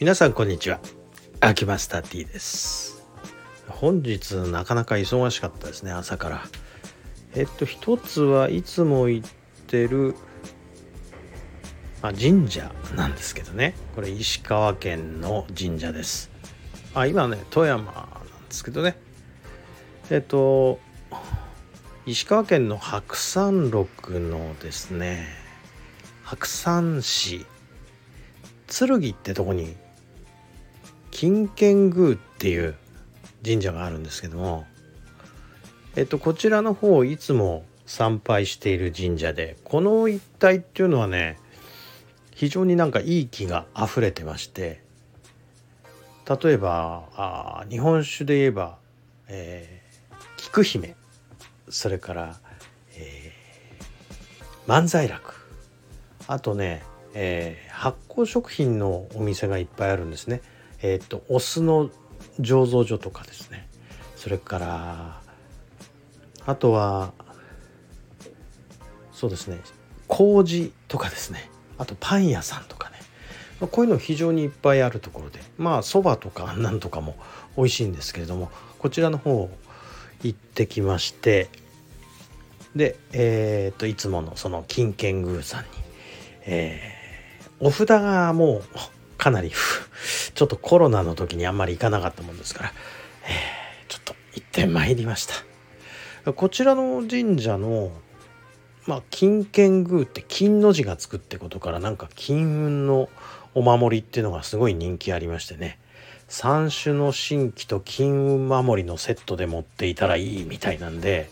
皆さんこんにちは。秋マスター T です。本日なかなか忙しかったですね朝から。えっと一つはいつも行ってるまあ、神社なんですけどね。これ石川県の神社です。あ今ね富山なんですけどね。えっと石川県の白山麓のですね白山市剣ってとこに金剣宮っていう神社があるんですけどもえっとこちらの方いつも参拝している神社でこの一帯っていうのはね非常になんかいい気が溢れてまして例えばあ日本酒で言えば、えー、菊姫それから、えー、万歳楽あとね、えー、発酵食品のお店がいっぱいあるんですね。えっ、とお酢の醸造所とかですね。それからあとはそうですね。麹とかですね。あとパン屋さんとかね。こういうの非常にいっぱいあるところで。まあそばとかなんとかも美味しいんですけれどもこちらの方行ってきまして。でえっ、といつものその金券宮さんに、えー、お札がもうかなりちょっとコロナの時にあんまり行かなかったもんですから、えー、ちょっと行ってまいりました。こちらの神社のまあ金券宮って金の字がつくってことからなんか金運のお守りっていうのがすごい人気ありましてね。三種の神器と金運守りのセットで持っていたらいいみたいなんで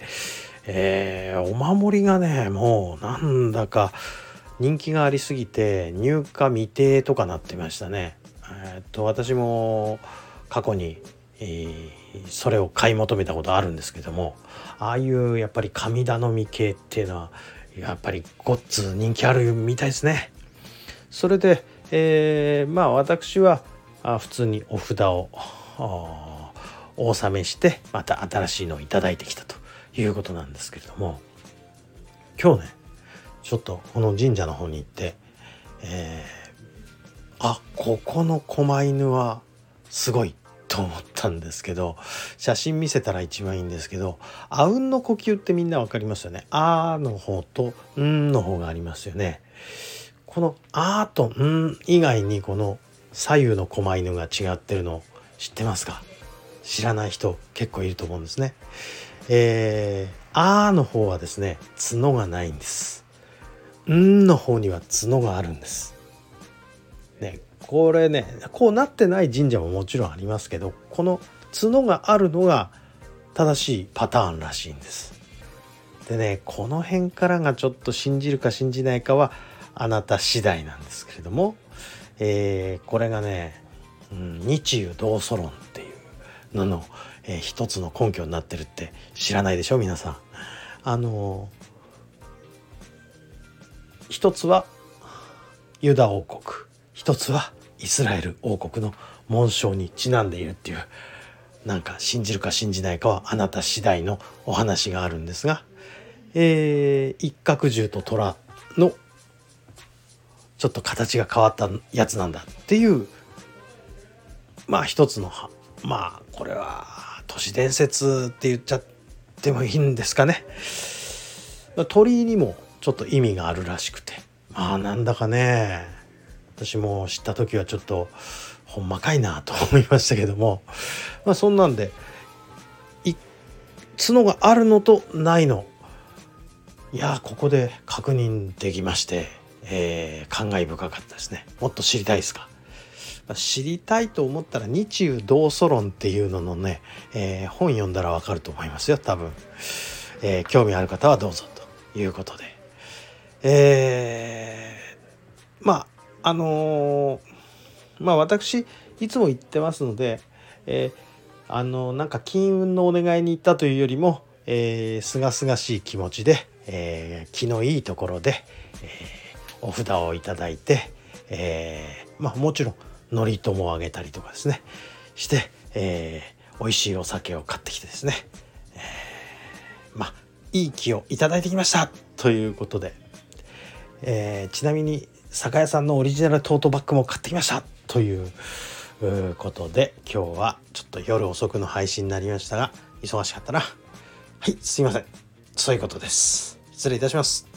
えー、お守りがねもうなんだか人気がありすぎて入荷未定とかなってましたね。えー、っと私も過去に、えー、それを買い求めたことあるんですけどもああいうやっぱり神頼み系っていうのはやっぱりごっつ人気あるみたいですね。それで、えー、まあ私はあ普通にお札をお納めしてまた新しいのを頂いてきたということなんですけれども今日ねちょっとこの神社の方に行って、えー、あここの狛犬はすごいと思ったんですけど写真見せたら一番いいんですけどあうんの呼吸ってみんな分かりますよね。あの方とんの方がありますよね。このあとん以外にこの左右の狛犬が違ってるの知ってますか？知らない人結構いると思うんですね。えー、あーの方はですね角がないんです。んの方には角があるんですねこれねこうなってない神社ももちろんありますけどこの角があるのが正しいパターンらしいんですでねこの辺からがちょっと信じるか信じないかはあなた次第なんですけれども、えー、これがね、うん、日中同祖論っていうののえー、一つの根拠になってるって知らないでしょ皆さん。あの一つはユダ王国。一つはイスラエル王国の紋章にちなんでいるっていう。なんか信じるか信じないかはあなた次第のお話があるんですが、えー、一角獣と虎のちょっと形が変わったやつなんだっていう。まあ一つのまあこれは都市伝説って言っちゃってもいいんですかね。鳥居にもちょっと意味があるらしくて。まあなんだかね。私も知った時はちょっとほんまかいなと思いましたけども。まあそんなんで角があるのとないの。いやここで確認できまして、えー、感慨深かったですね。もっと知りたいですか？知りたいと思ったら日中同祖論っていうののね、えー、本読んだらわかると思いますよ多分、えー、興味ある方はどうぞということでえー、まああのー、まあ私いつも言ってますので、えー、あのなんか金運のお願いに行ったというよりもえー、がすがしい気持ちで、えー、気のいいところで、えー、お札をいただいて、えー、まあもちろん祝詞もあげたりとかですねして、えー、美味しいお酒を買ってきてですね、えー、まあいい気をいただいてきましたということで、えー、ちなみに酒屋さんのオリジナルトートバッグも買ってきました。ということで今日はちょっと夜遅くの配信になりましたが忙しかったな。はいすいません。そういうことです。失礼いたします。